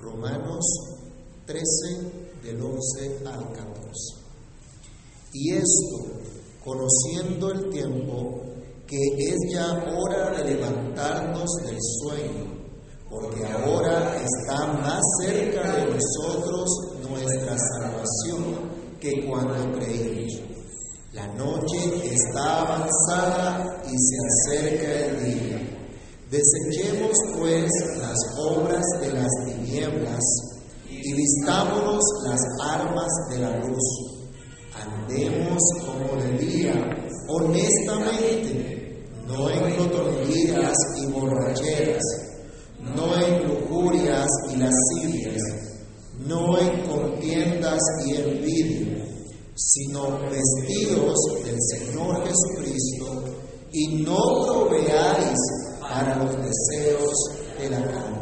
Romanos 13 del 11 al 14. Y esto, conociendo el tiempo, que es ya hora de levantarnos del sueño, porque ahora está más cerca de nosotros nuestra salvación que cuando creímos. La noche está avanzada y se acerca el día. Desechemos pues las obras de las tinieblas y vistámonos las armas de la luz. Andemos como de día, honestamente, no en glotonerías y borracheras, no en lujurias y lascivias, no en contiendas y envidia, sino vestidos del Señor Jesucristo y no proveáis para los deseos de la carne.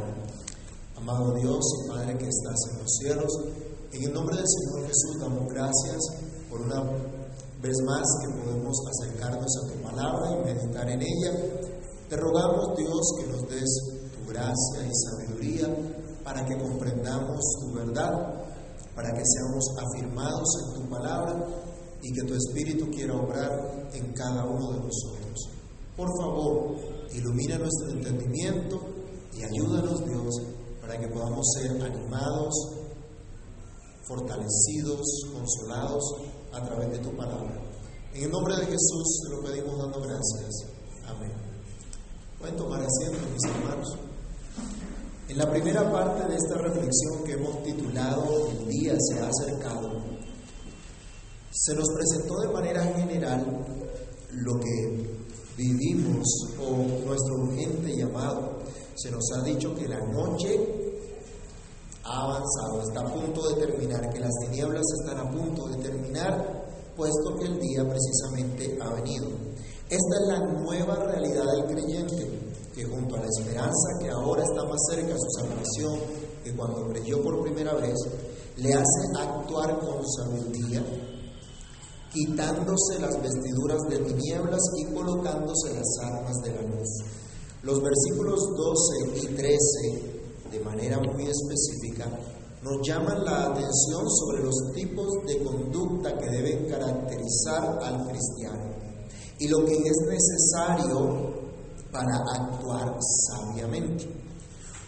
Amado Dios y Padre que estás en los cielos, en el nombre del Señor Jesús damos gracias por una vez más que podemos acercarnos a tu palabra y meditar en ella. Te rogamos Dios que nos des tu gracia y sabiduría para que comprendamos tu verdad, para que seamos afirmados en tu palabra y que tu Espíritu quiera obrar en cada uno de nosotros. Por favor, ilumina nuestro entendimiento y ayúdanos Dios para que podamos ser animados, fortalecidos, consolados a través de tu palabra. En el nombre de Jesús te lo pedimos dando gracias. Amén. Pueden tomar asiento, mis hermanos. En la primera parte de esta reflexión que hemos titulado El día se ha acercado, se nos presentó de manera general lo que vivimos o nuestro urgente llamado. Se nos ha dicho que la noche ha avanzado, está a punto de terminar, que las tinieblas están a punto de terminar, puesto que el día precisamente ha venido. Esta es la nueva realidad del creyente, que junto a la esperanza que ahora está más cerca de su salvación que cuando creyó por primera vez, le hace actuar con sabiduría, quitándose las vestiduras de tinieblas y colocándose las armas de la luz. Los versículos 12 y 13, de manera muy específica, nos llaman la atención sobre los tipos de conducta que deben caracterizar al cristiano y lo que es necesario para actuar sabiamente.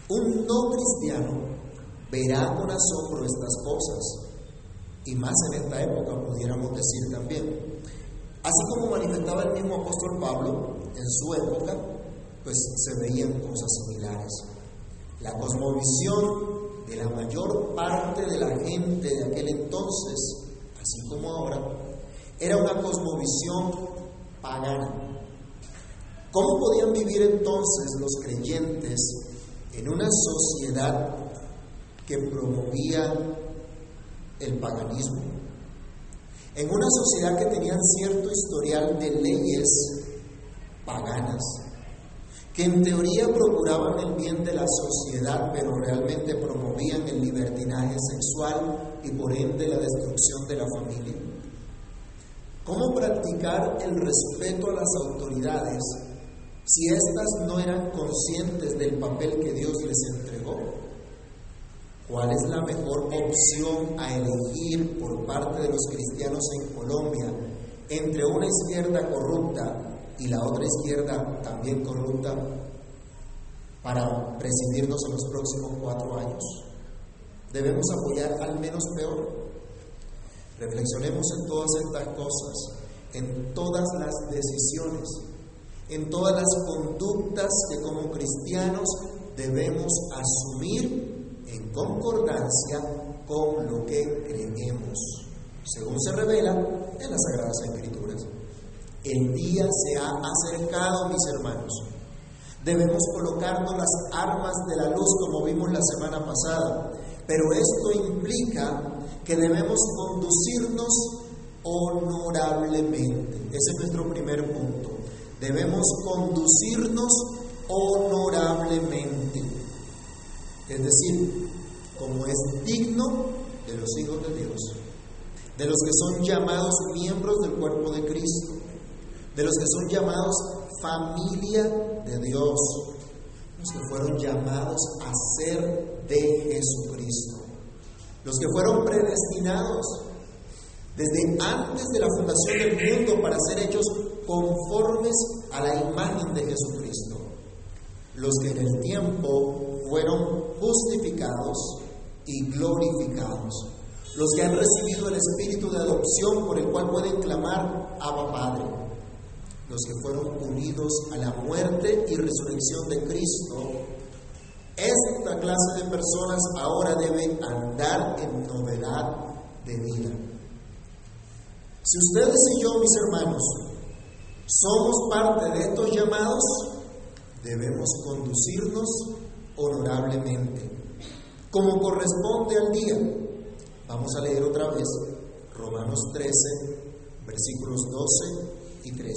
Un no cristiano verá con asombro estas cosas, y más en esta época pudiéramos decir también. Así como manifestaba el mismo apóstol Pablo en su época, pues se veían cosas similares. La cosmovisión de la mayor parte de la gente de aquel entonces, así como ahora, era una cosmovisión pagana. ¿Cómo podían vivir entonces los creyentes en una sociedad que promovía el paganismo? En una sociedad que tenía cierto historial de leyes paganas, que en teoría procuraban el bien de la sociedad, pero realmente promovían el libertinaje sexual y por ende la destrucción de la familia. ¿Cómo practicar el respeto a las autoridades si éstas no eran conscientes del papel que Dios les entregó? ¿Cuál es la mejor opción a elegir por parte de los cristianos en Colombia entre una izquierda corrupta y la otra izquierda también corrupta para presidirnos en los próximos cuatro años? Debemos apoyar al menos peor. Reflexionemos en todas estas cosas, en todas las decisiones, en todas las conductas que como cristianos debemos asumir en concordancia con lo que creemos, según se revela en las Sagradas Escrituras. El día se ha acercado, mis hermanos. Debemos colocarnos las armas de la luz como vimos la semana pasada, pero esto implica que debemos conducirnos honorablemente. Ese es nuestro primer punto. Debemos conducirnos honorablemente. Es decir, como es digno de los hijos de Dios, de los que son llamados miembros del cuerpo de Cristo, de los que son llamados familia de Dios, los que fueron llamados a ser de Jesucristo, los que fueron predestinados desde antes de la fundación del mundo para ser hechos conformes a la imagen de Jesucristo, los que en el tiempo fueron justificados y glorificados, los que han recibido el espíritu de adopción por el cual pueden clamar Abba Padre, los que fueron unidos a la muerte y resurrección de Cristo, esta clase de personas ahora deben andar en novedad de vida. Si ustedes y yo, mis hermanos, somos parte de estos llamados, debemos conducirnos honorablemente, como corresponde al día. Vamos a leer otra vez Romanos 13, versículos 12 y 13.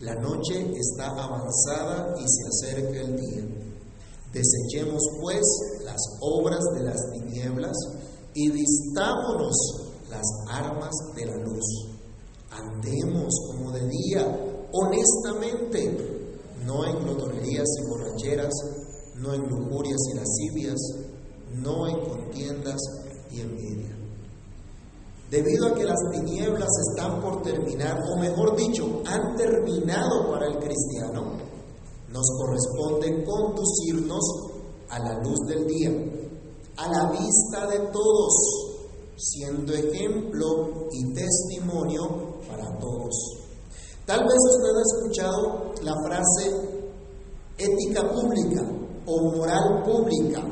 La noche está avanzada y se acerca el día. Desechemos pues las obras de las tinieblas y vistámonos las armas de la luz. Andemos como de día, honestamente, no en glotonerías y borracheras, no en lujurias y lascivias, no en contiendas y envidia. Debido a que las tinieblas están por terminar, o mejor dicho, han terminado para el cristiano, nos corresponde conducirnos a la luz del día, a la vista de todos, siendo ejemplo y testimonio para todos. Tal vez usted ha escuchado la frase ética pública o moral pública,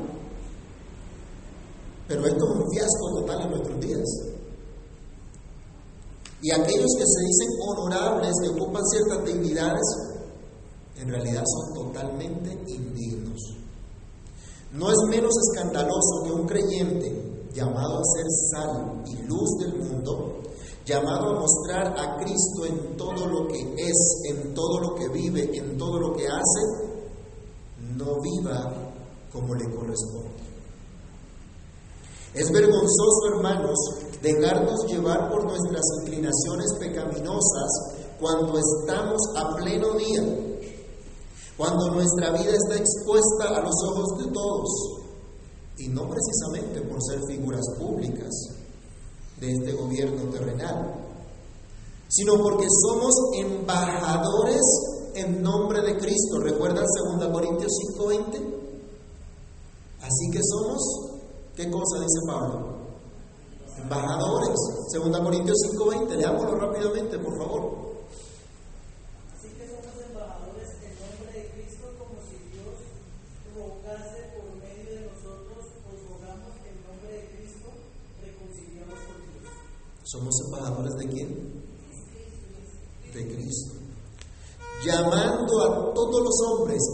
pero esto es un fiasco total en nuestros días. Y aquellos que se dicen honorables, que ocupan ciertas dignidades, en realidad son totalmente indignos. No es menos escandaloso que un creyente llamado a ser sal y luz del mundo llamado a mostrar a Cristo en todo lo que es, en todo lo que vive, en todo lo que hace, no viva como le corresponde. Es vergonzoso, hermanos, dejarnos llevar por nuestras inclinaciones pecaminosas cuando estamos a pleno día, cuando nuestra vida está expuesta a los ojos de todos, y no precisamente por ser figuras públicas, de este gobierno terrenal, sino porque somos embajadores en nombre de Cristo. ¿Recuerdan 2 Corintios 5:20? Así que somos, ¿qué cosa dice Pablo? Embajadores. 2 Corintios 5:20, leámoslo rápidamente, por favor.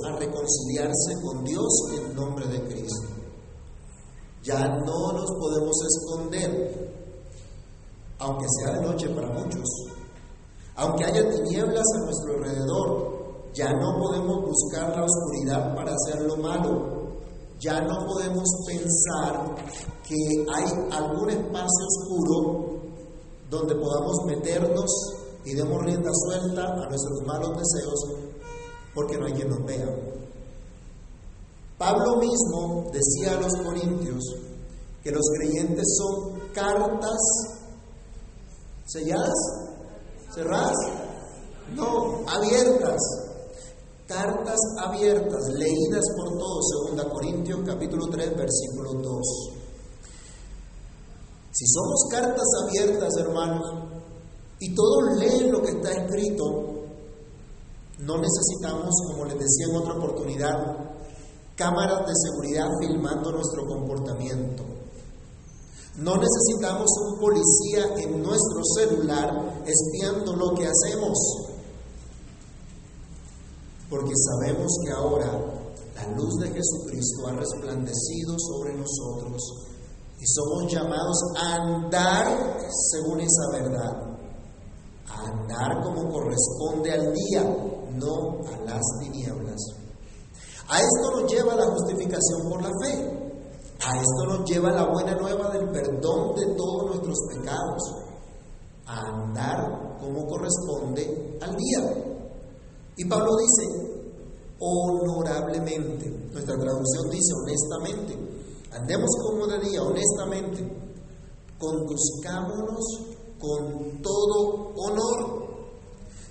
A reconciliarse con Dios en nombre de Cristo. Ya no nos podemos esconder, aunque sea de noche para muchos, aunque haya tinieblas a nuestro alrededor, ya no podemos buscar la oscuridad para hacer lo malo. Ya no podemos pensar que hay algún espacio oscuro donde podamos meternos y demos rienda suelta a nuestros malos deseos porque no hay quien nos vea. Pablo mismo decía a los corintios que los creyentes son cartas selladas, cerradas, no, abiertas, cartas abiertas, leídas por todos, 2 Corintios capítulo 3, versículo 2. Si somos cartas abiertas, hermanos, y todos leen lo que está escrito, no necesitamos, como les decía en otra oportunidad, cámaras de seguridad filmando nuestro comportamiento. No necesitamos un policía en nuestro celular espiando lo que hacemos, porque sabemos que ahora la luz de Jesucristo ha resplandecido sobre nosotros y somos llamados a andar según esa verdad, a andar como corresponde al día, no a las tinieblas. A esto nos lleva la justificación por la fe. A esto nos lleva la buena nueva del perdón de todos nuestros pecados. A andar como corresponde al día. Y Pablo dice, honorablemente. Nuestra traducción dice honestamente. Andemos como de día, honestamente. Conduzcámonos con todo honor.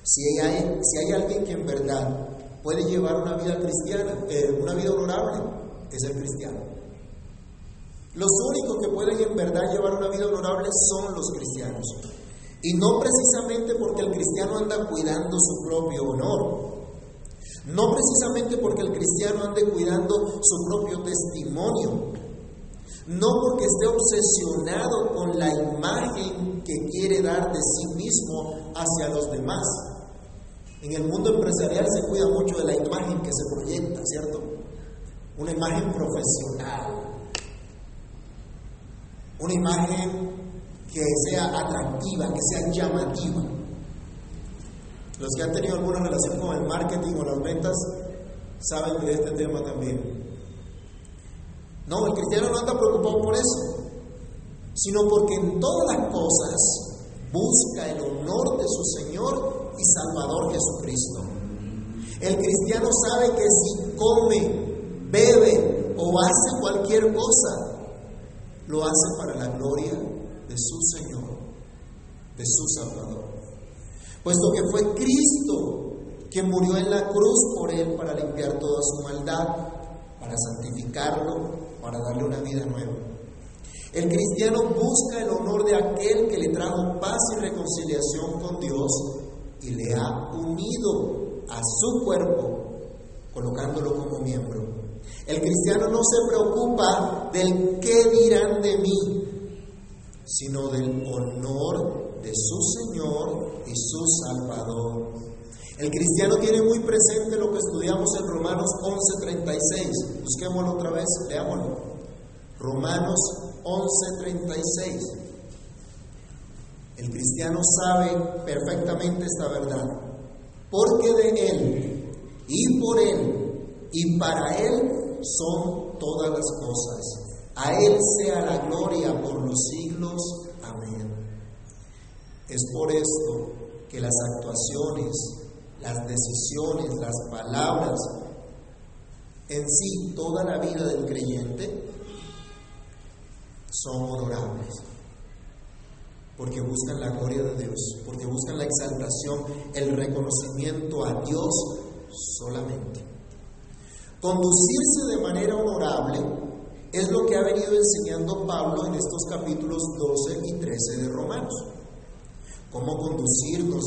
Si hay, alguien que en verdad puede llevar una vida cristiana, eh, una vida honorable, es el cristiano. Los únicos que pueden en verdad llevar una vida honorable son los cristianos. Y no precisamente porque el cristiano anda cuidando su propio honor. No precisamente porque el cristiano ande cuidando su propio testimonio. No porque esté obsesionado con la imagen que quiere dar de sí mismo hacia los demás. En el mundo empresarial se cuida mucho de la imagen que se proyecta, ¿cierto? Una imagen profesional. Una imagen que sea atractiva, que sea llamativa. Los que han tenido alguna relación con el marketing o las ventas saben de este tema también. No, el cristiano no anda preocupado por eso, sino porque en todas las cosas busca el honor de su Señor y Salvador Jesucristo. El cristiano sabe que si come, bebe o hace cualquier cosa, lo hace para la gloria de su Señor, de su Salvador. Puesto que fue Cristo quien murió en la cruz por él para limpiar toda su maldad, para santificarlo, para darle una vida nueva. El cristiano busca el honor de aquel que le trajo paz y reconciliación con Dios y le ha unido a su cuerpo, colocándolo como miembro. El cristiano no se preocupa del qué dirán de mí, sino del honor de su Señor y su Salvador. El cristiano tiene muy presente lo que estudiamos en Romanos 11:36. Busquémoslo otra vez, leámoslo. Romanos 11:36. El cristiano sabe perfectamente esta verdad, porque de Él y por Él y para Él son todas las cosas. A Él sea la gloria por los siglos. Amén. Es por esto que las actuaciones, las decisiones, las palabras, en sí toda la vida del creyente son honorables. Porque buscan la gloria de Dios, porque buscan la exaltación, el reconocimiento a Dios solamente. Conducirse de manera honorable es lo que ha venido enseñando Pablo en estos capítulos 12 y 13 de Romanos. Cómo conducirnos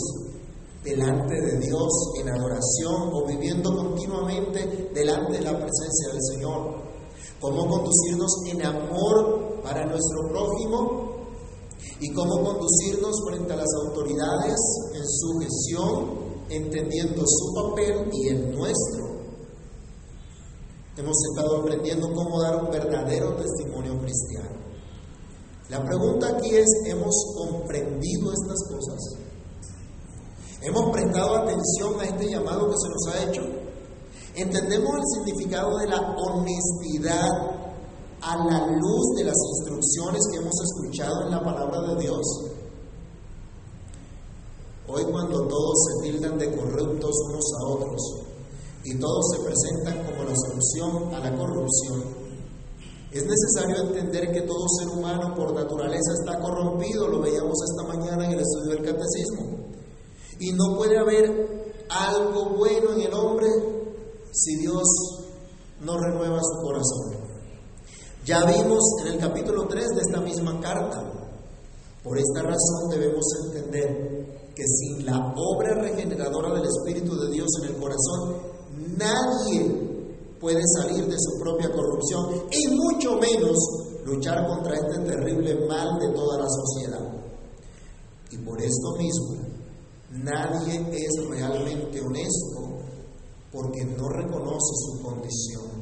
delante de Dios en adoración o viviendo continuamente delante de la presencia del Señor. Cómo conducirnos en amor para nuestro prójimo y cómo conducirnos frente a las autoridades en sujeción, entendiendo su papel y el nuestro Hemos estado aprendiendo cómo dar un verdadero testimonio cristiano. La pregunta aquí es, ¿hemos comprendido estas cosas? ¿Hemos prestado atención a este llamado que se nos ha hecho? ¿Entendemos el significado de la honestidad a la luz de las instrucciones que hemos escuchado en la palabra de Dios? Hoy cuando todos se tildan de corruptos unos a otros, y todos se presentan como la solución a la corrupción, es necesario entender que todo ser humano por naturaleza está corrompido, lo veíamos esta mañana en el estudio del catecismo, y no puede haber algo bueno en el hombre si Dios no renueva su corazón. Ya vimos en el capítulo 3 de esta misma carta, por esta razón debemos entender que sin la obra regeneradora del Espíritu de Dios en el corazón, Nadie puede salir de su propia corrupción y mucho menos luchar contra este terrible mal de toda la sociedad. Y por esto mismo, nadie es realmente honesto porque no reconoce su condición,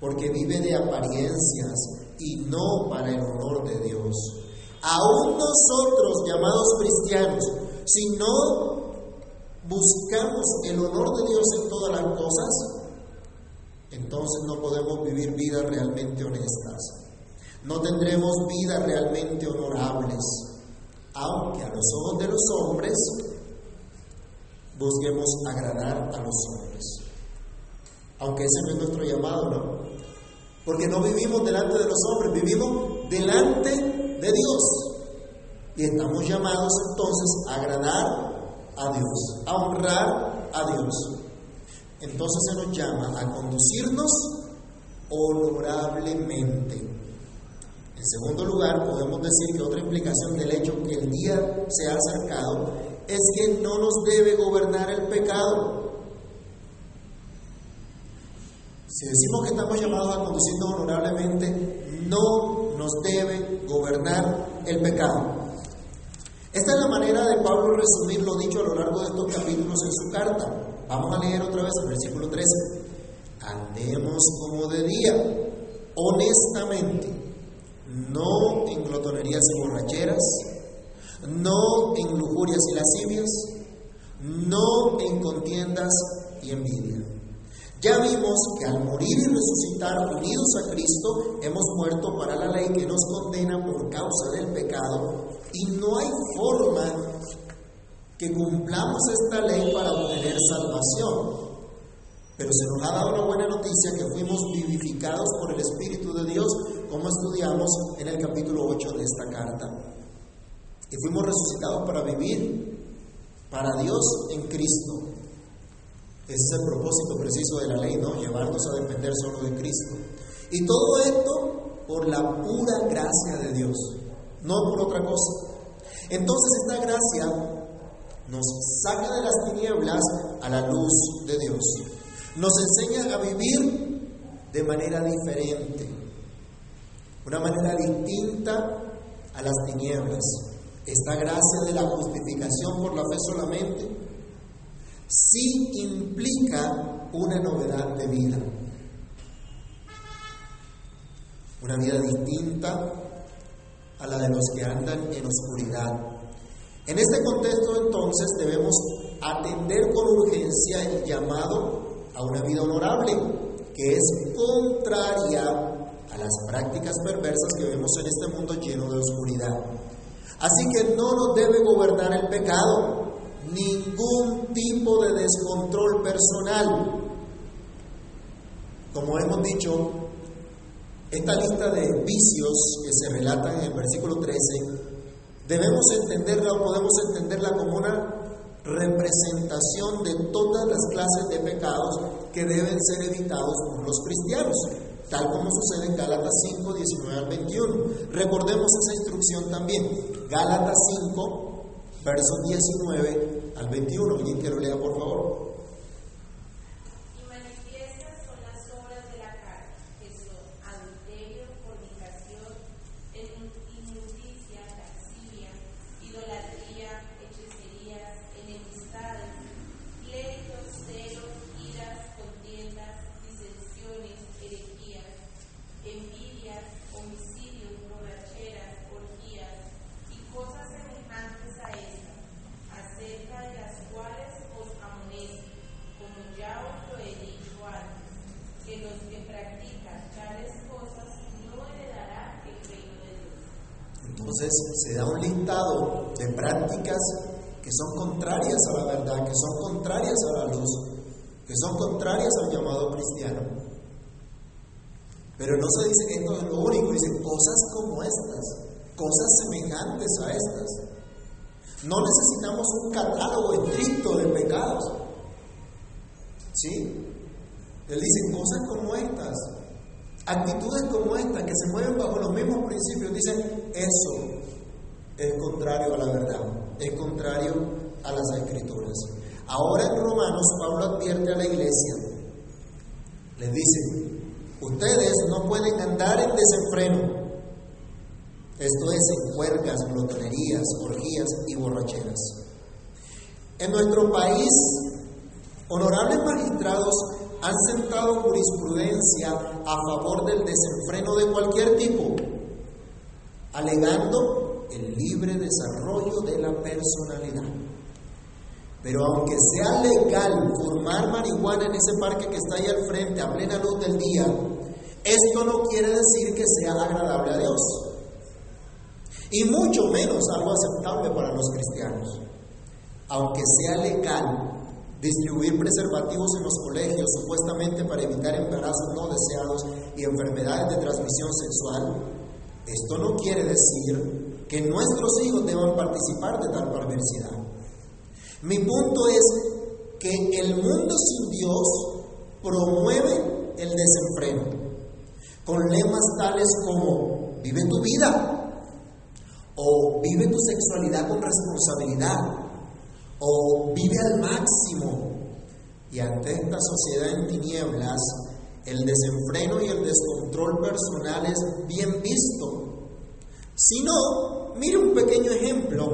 porque vive de apariencias y no para el honor de Dios. Aún nosotros, llamados cristianos, si no buscamos el honor de Dios en todas las cosas, entonces no podemos vivir vidas realmente honestas. No tendremos vidas realmente honorables, aunque a los ojos de los hombres busquemos agradar a los hombres. Aunque ese no es nuestro llamado, ¿no? Porque no vivimos delante de los hombres, vivimos delante de Dios. Y estamos llamados entonces a agradar a Dios, a honrar a Dios. Entonces se nos llama a conducirnos honorablemente. En segundo lugar, podemos decir que otra implicación del hecho que el día se ha acercado es que no nos debe gobernar el pecado. Si decimos que estamos llamados a conducirnos honorablemente, no nos debe gobernar el pecado. Esta es la manera de Pablo resumir lo dicho a lo largo de estos capítulos en su carta. Vamos a leer otra vez el versículo 13. Andemos como de día, honestamente, no en glotonerías y borracheras, no en lujurias y lascivias, no en contiendas y envidia. Ya vimos que al morir y resucitar unidos a Cristo, hemos muerto para la ley que nos condena por causa del pecado y no hay forma que cumplamos esta ley para obtener salvación. Pero se nos ha dado una buena noticia que fuimos vivificados por el Espíritu de Dios, como estudiamos en el capítulo 8 de esta carta. Y fuimos resucitados para vivir para Dios en Cristo. Ese es el propósito preciso de la ley, ¿no? Llevarnos a depender solo de Cristo. Y todo esto por la pura gracia de Dios no por otra cosa. Entonces esta gracia nos saca de las tinieblas a la luz de Dios. Nos enseña a vivir de manera diferente, una manera distinta a las tinieblas. Esta gracia de la justificación por la fe solamente sí implica una novedad de vida. Una vida distinta a la de los que andan en oscuridad. En este contexto entonces debemos atender con urgencia el llamado a una vida honorable, que es contraria a las prácticas perversas que vemos en este mundo lleno de oscuridad. Así que no nos debe gobernar el pecado, ningún tipo de descontrol personal. Como hemos dicho, esta lista de vicios que se relatan en el versículo 13, debemos entenderla o podemos entenderla como una representación de todas las clases de pecados que deben ser evitados por los cristianos, tal como sucede en Gálatas 5, 19 al 21. Recordemos esa instrucción también. Gálatas 5, versos 19 al 21. ¿Alguien que lo lea, por favor? se da un listado de prácticas que son contrarias a la verdad, que son contrarias a la luz, que son contrarias al llamado cristiano. Pero no se dice que esto es lo único, dice cosas cosas semejantes a estas. No necesitamos un catálogo estricto de pecados. ¿Sí? Él dice cosas como estas, actitudes como estas que se mueven bajo los mismos principios. Dicen eso es contrario a la verdad, es contrario a las escrituras. Ahora en Romanos Pablo advierte a la iglesia, les dice, ustedes no pueden andar en desenfreno, esto es en puercas, glotonerías, orgías y borracheras. En nuestro país, honorables magistrados han sentado jurisprudencia a favor del desenfreno de cualquier tipo, alegando el libre desarrollo de la personalidad. Pero aunque sea legal formar marihuana en ese parque que está ahí al frente a plena luz del día, esto no quiere decir que sea agradable a Dios. Y mucho menos algo aceptable para los cristianos. Aunque sea legal, distribuir preservativos en los colegios supuestamente para evitar embarazos no deseados y enfermedades de transmisión sexual, esto no quiere decir que nuestros hijos deban participar de tal perversidad. Mi punto es que el mundo sin Dios promueve el desenfreno con lemas tales como vive tu vida o vive tu sexualidad con responsabilidad o vive al máximo. Y ante esta sociedad en tinieblas, el desenfreno y el descontrol personal es bien visto. Si no, mire un pequeño ejemplo.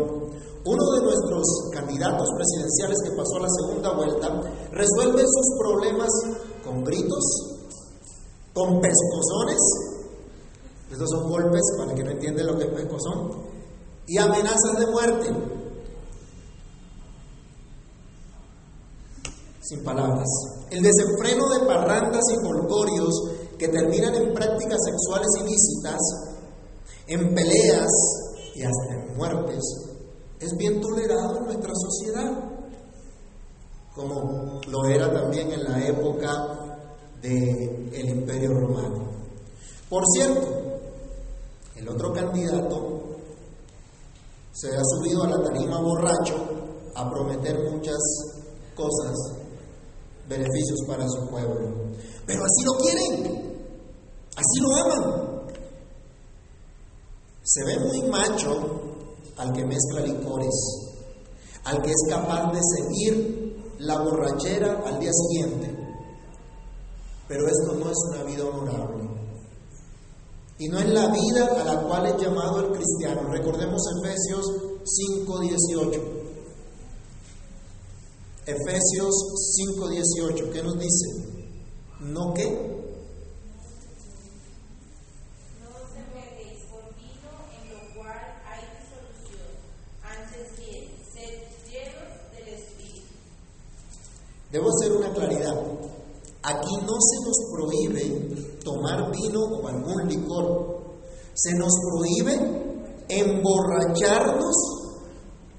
Uno de nuestros candidatos presidenciales que pasó a la segunda vuelta resuelve sus problemas con gritos, con pescozones, estos son golpes para el que no entiende lo que es pescozón, y amenazas de muerte. sin palabras. El desenfreno de parrandas y folclorios que terminan en prácticas sexuales ilícitas, en peleas y hasta en muertes, es bien tolerado en nuestra sociedad, como lo era también en la época del Imperio Romano. Por cierto, el otro candidato se ha subido a la tarima borracho a prometer muchas cosas beneficios para su pueblo. Pero así lo quieren, así lo aman. Se ve muy macho al que mezcla licores, al que es capaz de seguir la borrachera al día siguiente. Pero esto no es una vida honorable. Y no es la vida a la cual es llamado el cristiano. Recordemos Efesios 5:18. Efesios 5:18, ¿qué nos dice? ¿No qué? No os embriaguéis por vino en lo cual hay disolución, antes bien, sed llenos del Espíritu. Debo hacer una claridad. Aquí no se nos prohíbe tomar vino o algún licor. Se nos prohíbe emborracharnos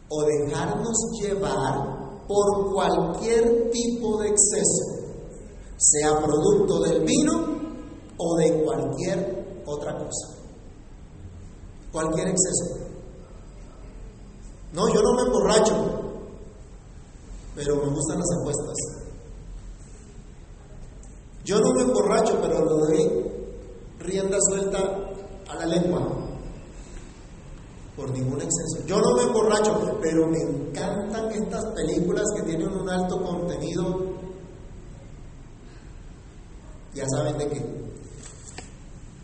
o dejarnos llevar por cualquier tipo de exceso, sea producto del vino o de cualquier otra cosa. Cualquier exceso. No, yo no me emborracho, pero me gustan las apuestas. Yo no me emborracho, pero lo doy rienda suelta a la lengua por ningún exceso. Yo no me emborracho, pero me encantan estas películas que tienen un alto contenido. Ya saben de qué.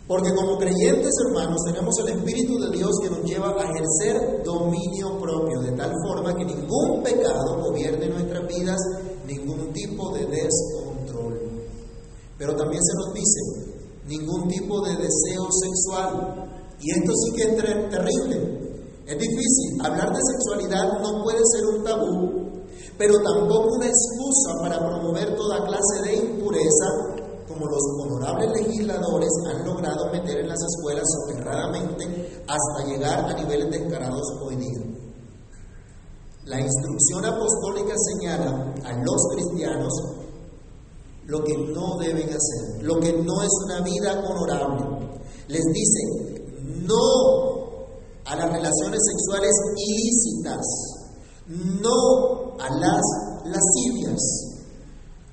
Porque como creyentes hermanos tenemos el Espíritu de Dios que nos lleva a ejercer dominio propio, de tal forma que ningún pecado gobierne nuestras vidas, ningún tipo de descontrol. Pero también se nos dice, ningún tipo de deseo sexual. Y esto sí que es terrible, es difícil. Hablar de sexualidad no puede ser un tabú, pero tampoco una excusa para promover toda clase de impureza, como los honorables legisladores han logrado meter en las escuelas soterradamente hasta llegar a niveles descarados hoy día. La instrucción apostólica señala a los cristianos lo que no deben hacer, lo que no es una vida honorable. Les dice, no a las relaciones sexuales ilícitas, no a las lascivias,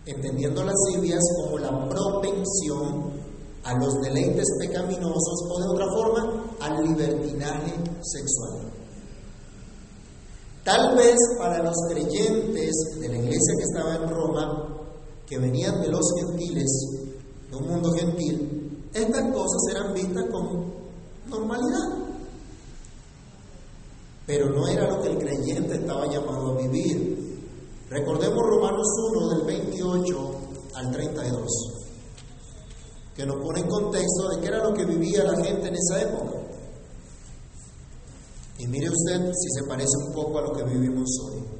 entendiendo lascivias como la propensión a los deleites pecaminosos o de otra forma al libertinaje sexual. Tal vez para los creyentes de la iglesia que estaba en Roma, que venían de los gentiles, de un mundo gentil, estas cosas eran vistas con normalidad pero no era lo que el creyente estaba llamado a vivir. Recordemos Romanos 1 del 28 al 32, que nos pone en contexto de qué era lo que vivía la gente en esa época. Y mire usted si se parece un poco a lo que vivimos hoy.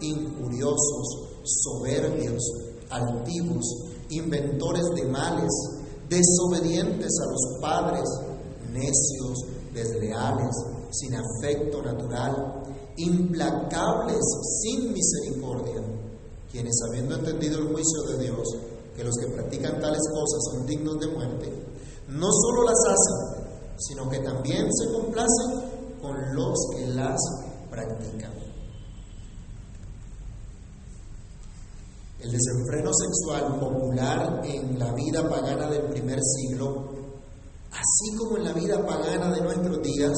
injuriosos, soberbios, altivos, inventores de males, desobedientes a los padres, necios, desleales, sin afecto natural, implacables, sin misericordia, quienes habiendo entendido el juicio de Dios, que los que practican tales cosas son dignos de muerte, no solo las hacen, sino que también se complacen con los que las practican. El desenfreno sexual popular en la vida pagana del primer siglo, así como en la vida pagana de nuestros días,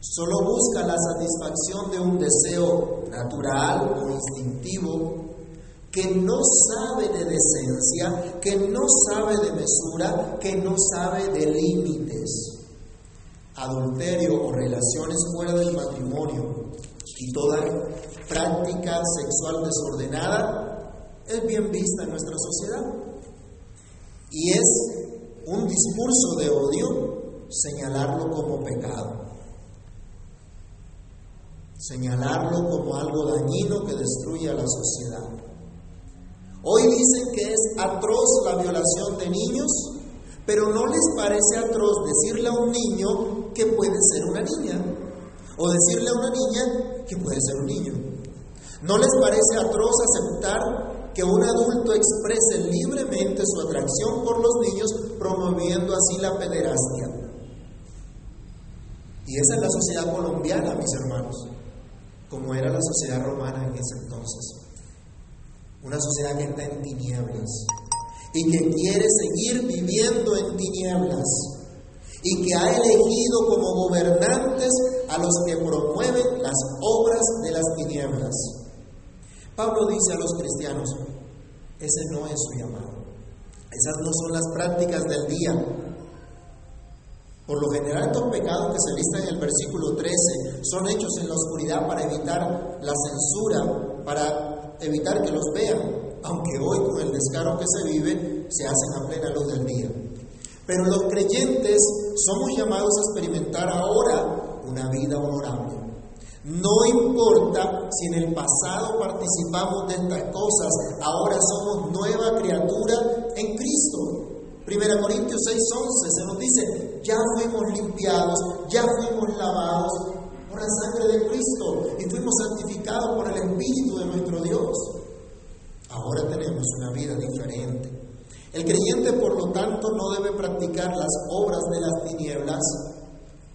solo busca la satisfacción de un deseo natural o instintivo que no sabe de decencia, que no sabe de mesura, que no sabe de límites. Adulterio o relaciones fuera del matrimonio y toda práctica sexual desordenada es bien vista en nuestra sociedad. Y es un discurso de odio señalarlo como pecado señalarlo como algo dañino que destruye a la sociedad. Hoy dicen que es atroz la violación de niños, pero no les parece atroz decirle a un niño que puede ser una niña, o decirle a una niña que puede ser un niño. No les parece atroz aceptar que un adulto exprese libremente su atracción por los niños, promoviendo así la pederastia. Y esa es la sociedad colombiana, mis hermanos como era la sociedad romana en ese entonces. Una sociedad que está en tinieblas y que quiere seguir viviendo en tinieblas y que ha elegido como gobernantes a los que promueven las obras de las tinieblas. Pablo dice a los cristianos, ese no es su llamado, esas no son las prácticas del día, por lo general, estos pecados que se listan en el versículo 13 son hechos en la oscuridad para evitar la censura, para evitar que los vean, aunque hoy con el descaro que se vive se hacen a plena luz del día. Pero los creyentes somos llamados a experimentar ahora una vida honorable. No importa si en el pasado participamos de estas cosas, ahora somos nueva criatura en Cristo. Primera Corintios 6:11 se nos dice, ya fuimos limpiados, ya fuimos lavados por la sangre de Cristo y fuimos santificados por el Espíritu de nuestro Dios. Ahora tenemos una vida diferente. El creyente, por lo tanto, no debe practicar las obras de las tinieblas,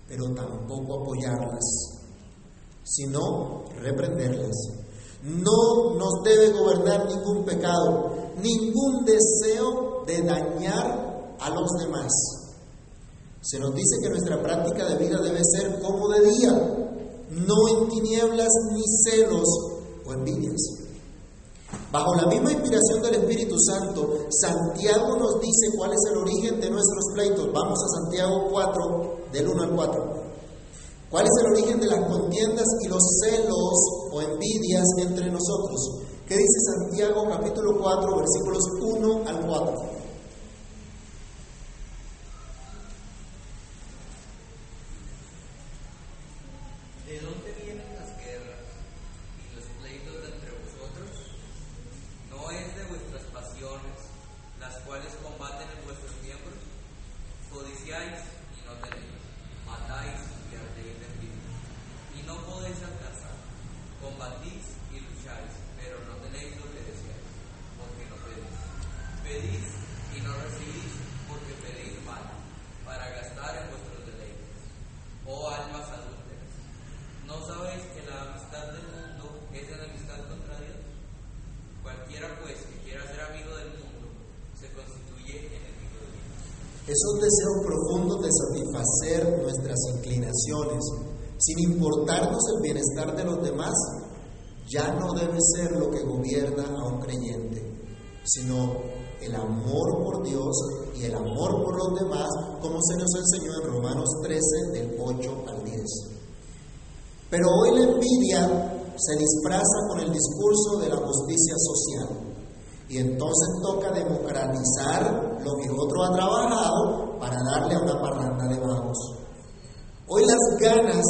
pero tampoco apoyarlas, sino reprenderlas. No nos debe gobernar ningún pecado, ningún deseo de dañar a los demás. Se nos dice que nuestra práctica de vida debe ser como de día, no en tinieblas ni celos o envidias. Bajo la misma inspiración del Espíritu Santo, Santiago nos dice cuál es el origen de nuestros pleitos. Vamos a Santiago 4, del 1 al 4. ¿Cuál es el origen de las contiendas y los celos o envidias entre nosotros? ¿Qué dice Santiago capítulo 4, versículos 1 al 4? Esos deseos profundos de satisfacer nuestras inclinaciones, sin importarnos el bienestar de los demás, ya no debe ser lo que gobierna a un creyente, sino el amor por Dios y el amor por los demás, como se nos enseñó en Romanos 13, del 8 al 10. Pero hoy la envidia se disfraza con el discurso de la justicia social Y entonces toca democratizar lo que otro ha trabajado para darle a una parranda de vagos. Hoy las ganas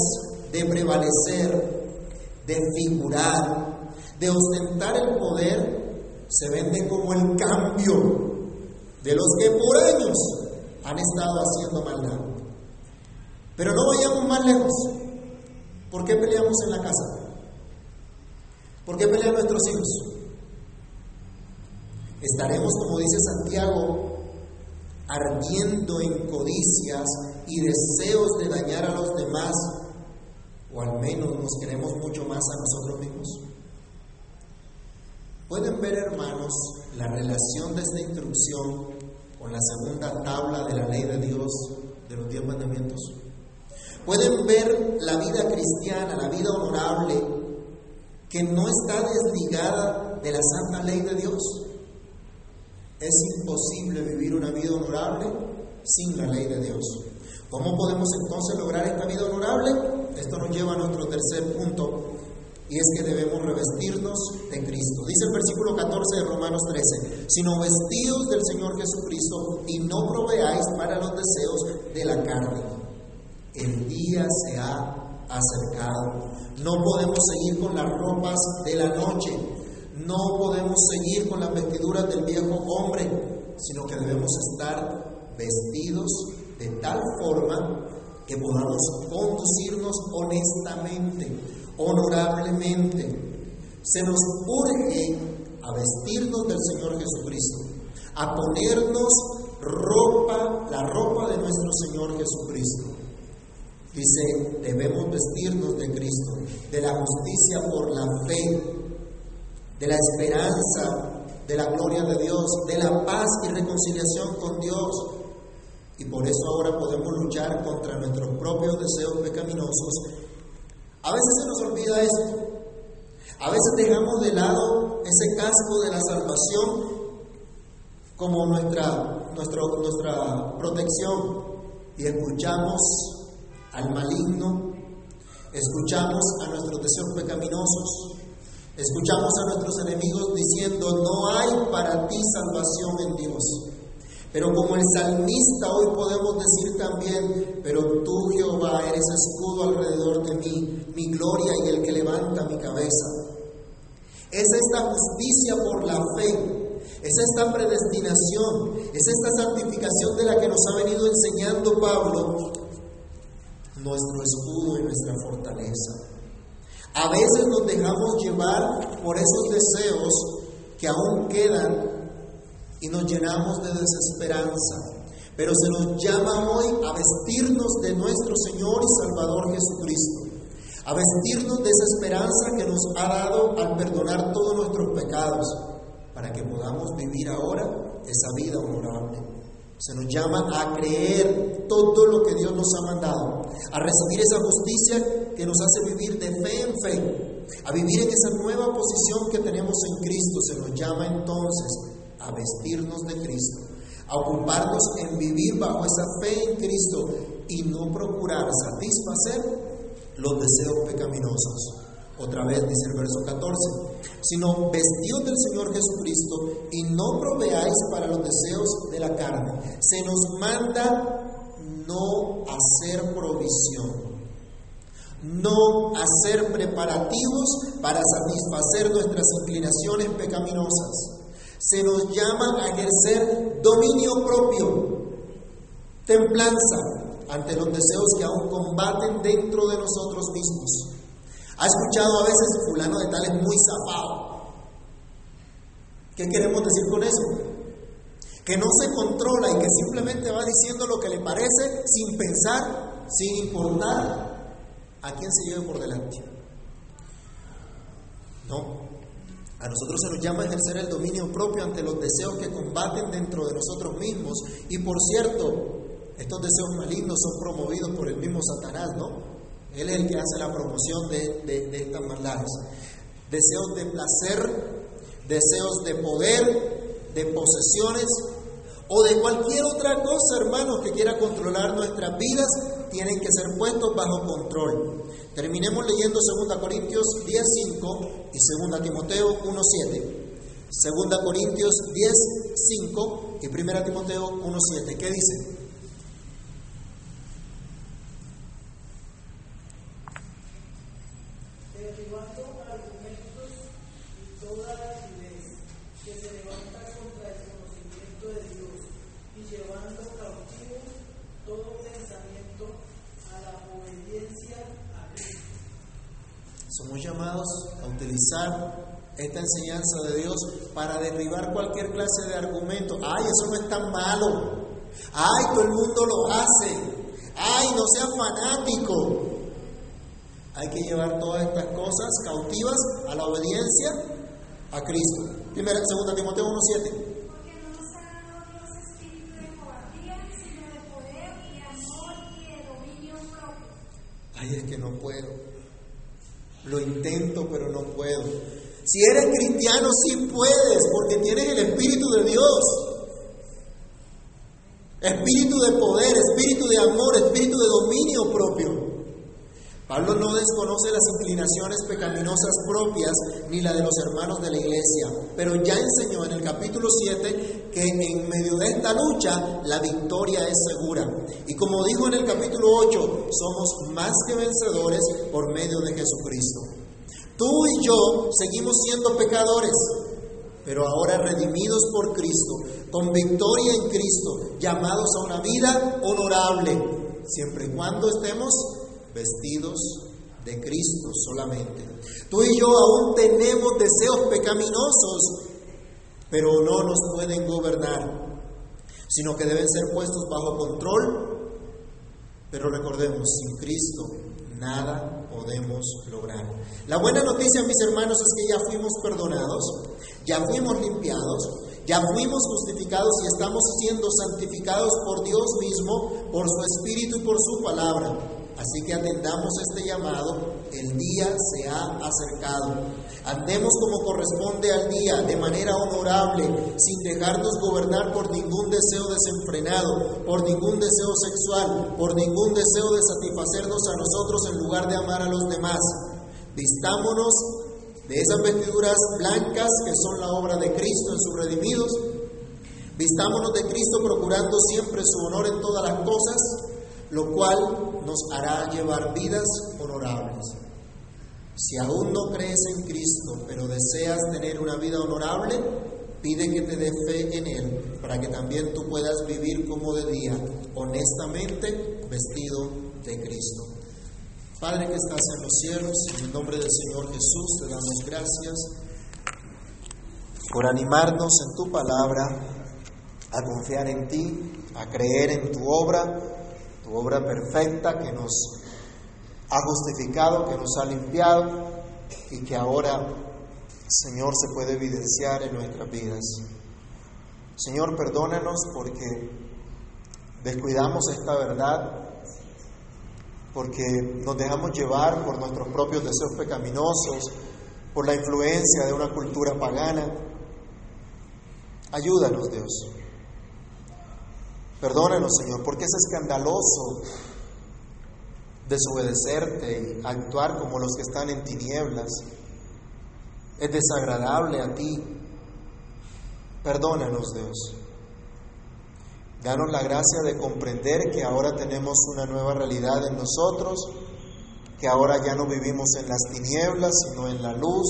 de prevalecer, de figurar, de ostentar el poder, se venden como el cambio de los que por años han estado haciendo maldad. Pero no vayamos más lejos. ¿Por qué peleamos en la casa? ¿Por qué pelean nuestros hijos? Estaremos, como dice Santiago, ardiendo en codicias y deseos de dañar a los demás, o al menos nos queremos mucho más a nosotros mismos. Pueden ver, hermanos, la relación de esta instrucción con la segunda tabla de la ley de Dios, de los diez mandamientos. Pueden ver la vida cristiana, la vida honorable, que no está desligada de la santa ley de Dios. Es imposible vivir una vida honorable sin la ley de Dios. ¿Cómo podemos entonces lograr esta vida honorable? Esto nos lleva a nuestro tercer punto, y es que debemos revestirnos de Cristo. Dice el versículo 14 de Romanos 13, sino vestidos del Señor Jesucristo y no proveáis para los deseos de la carne. El día se ha acercado. No podemos seguir con las ropas de la noche. No podemos seguir con las vestiduras del viejo hombre, sino que debemos estar vestidos de tal forma que podamos conducirnos honestamente, honorablemente. Se nos urge a vestirnos del Señor Jesucristo, a ponernos ropa, la ropa de nuestro Señor Jesucristo. Dice, debemos vestirnos de Cristo, de la justicia por la fe, de la esperanza, de la gloria de Dios, de la paz y reconciliación con Dios. Y por eso ahora podemos luchar contra nuestros propios deseos pecaminosos. A veces se nos olvida esto. A veces dejamos de lado ese casco de la salvación como nuestra, nuestra protección y escuchamos al maligno, escuchamos a nuestros deseos pecaminosos, escuchamos a nuestros enemigos diciendo, no hay para ti salvación en Dios. Pero como el salmista hoy podemos decir también, pero tú Jehová eres escudo alrededor de mí, mi gloria y el que levanta mi cabeza. Es esta justicia por la fe, es esta predestinación, es esta santificación de la que nos ha venido enseñando Pablo, nuestro escudo y nuestra fortaleza. A veces nos dejamos llevar por esos deseos que aún quedan y nos llenamos de desesperanza. Pero se nos llama hoy a vestirnos de nuestro Señor y Salvador Jesucristo, a vestirnos de esa esperanza que nos ha dado al perdonar todos nuestros pecados, para que podamos vivir ahora esa vida honorable. Se nos llama a creer todo lo que Dios nos ha mandado, a recibir esa justicia que nos hace vivir de fe en fe, a vivir en esa nueva posición que tenemos en Cristo. Se nos llama entonces a vestirnos de Cristo, a ocuparnos en vivir bajo esa fe en Cristo y no procurar satisfacer los deseos pecaminosos. Otra vez dice el verso 14, sino vestidos del Señor Jesucristo y no proveáis para los deseos de la carne. Se nos manda no hacer provisión, no hacer preparativos para satisfacer nuestras inclinaciones pecaminosas. Se nos llama a ejercer dominio propio, templanza ante los deseos que aún combaten dentro de nosotros mismos. ¿Ha escuchado a veces fulano de tal es muy zapado? ¿Qué queremos decir con eso? Que no se controla y que simplemente va diciendo lo que le parece sin pensar, sin importar a quién se lleve por delante. No, a nosotros se nos llama ejercer el dominio propio ante los deseos que combaten dentro de nosotros mismos. Y por cierto, estos deseos malignos son promovidos por el mismo Satanás, ¿no? Él es el que hace la promoción de, de, estas maldades. Deseos de placer, deseos de poder, de posesiones o de cualquier otra cosa, hermanos, que quiera controlar nuestras vidas, tienen que ser puestos bajo control. Terminemos leyendo 2 Corintios 10.5 y 2 Timoteo 1.7. Segunda Corintios 10, 5 y Primera Timoteo 1, 7. ¿Qué dice? Derribando argumentos y toda altivez que se levanta contra el conocimiento de Dios y llevando cautivo todo pensamiento a la obediencia a Cristo. Somos llamados a utilizar esta enseñanza de Dios para derribar cualquier clase de argumento. Ay, eso no es tan malo. Ay, todo el mundo lo hace. Ay, no seas fanático. Hay que llevar todas estas cosas cautivas a la obediencia a Cristo. Primera, segunda Timoteo 1.7. Porque no nos ha dado Dios espíritu de cobardía, sino de poder y amor y de dominio propio. Ay, es que no puedo. Lo intento, pero no puedo. Si eres cristiano, sí puedes, porque tienes el Espíritu de Dios. Espíritu de poder, espíritu de amor, espíritu de dominio propio. Pablo no desconoce las inclinaciones pecaminosas propias ni la de los hermanos de la iglesia, pero ya enseñó en el capítulo 7 que en medio de esta lucha la victoria es segura. Y como dijo en el capítulo 8, somos más que vencedores por medio de Jesucristo. Tú y yo seguimos siendo pecadores, pero ahora redimidos por Cristo, con victoria en Cristo, llamados a una vida honorable, siempre y cuando estemos vestidos de Cristo solamente. Tú y yo aún tenemos deseos pecaminosos, pero no nos pueden gobernar, sino que deben ser puestos bajo control. Pero recordemos, sin Cristo nada podemos lograr. La buena noticia, mis hermanos, es que ya fuimos perdonados, ya fuimos limpiados, ya fuimos justificados y estamos siendo santificados por Dios mismo, por su Espíritu y por su palabra. Así que atendamos este llamado, el día se ha acercado. Andemos como corresponde al día, de manera honorable, sin dejarnos gobernar por ningún deseo desenfrenado, por ningún deseo sexual, por ningún deseo de satisfacernos a nosotros en lugar de amar a los demás. Vistámonos de esas vestiduras blancas que son la obra de Cristo en sus redimidos. Vistámonos de Cristo procurando siempre su honor en todas las cosas lo cual nos hará llevar vidas honorables. Si aún no crees en Cristo, pero deseas tener una vida honorable, pide que te dé fe en Él, para que también tú puedas vivir como de día, honestamente vestido de Cristo. Padre que estás en los cielos, en el nombre del Señor Jesús te damos gracias por animarnos en tu palabra, a confiar en ti, a creer en tu obra tu obra perfecta que nos ha justificado, que nos ha limpiado y que ahora, Señor, se puede evidenciar en nuestras vidas. Señor, perdónanos porque descuidamos esta verdad, porque nos dejamos llevar por nuestros propios deseos pecaminosos, por la influencia de una cultura pagana. Ayúdanos, Dios. Perdónanos, Señor, porque es escandaloso desobedecerte y actuar como los que están en tinieblas. Es desagradable a ti. Perdónanos, Dios. Danos la gracia de comprender que ahora tenemos una nueva realidad en nosotros, que ahora ya no vivimos en las tinieblas, sino en la luz,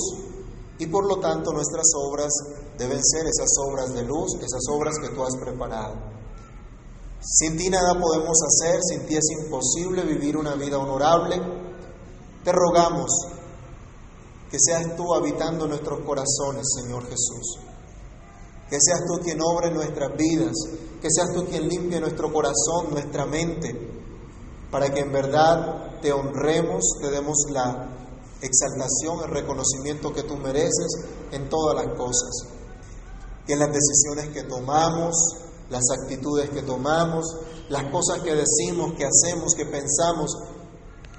y por lo tanto nuestras obras deben ser esas obras de luz, esas obras que tú has preparado. Sin ti nada podemos hacer, sin ti es imposible vivir una vida honorable. Te rogamos que seas tú habitando nuestros corazones, Señor Jesús. Que seas tú quien obre nuestras vidas, que seas tú quien limpie nuestro corazón, nuestra mente, para que en verdad te honremos, te demos la exaltación, el reconocimiento que tú mereces en todas las cosas. Y en las decisiones que tomamos, las actitudes que tomamos, las cosas que decimos, que hacemos, que pensamos,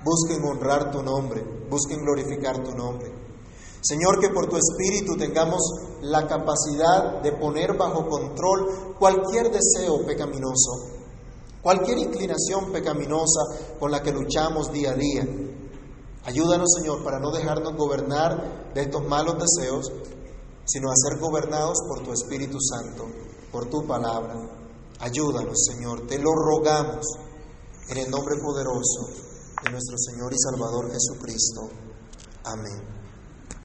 busquen honrar tu nombre, busquen glorificar tu nombre. Señor, que por tu Espíritu tengamos la capacidad de poner bajo control cualquier deseo pecaminoso, cualquier inclinación pecaminosa con la que luchamos día a día. Ayúdanos, Señor, para no dejarnos gobernar de estos malos deseos, sino a ser gobernados por tu Espíritu Santo, por tu palabra. Ayúdanos, Señor, te lo rogamos en el nombre poderoso de nuestro Señor y Salvador Jesucristo. Amén.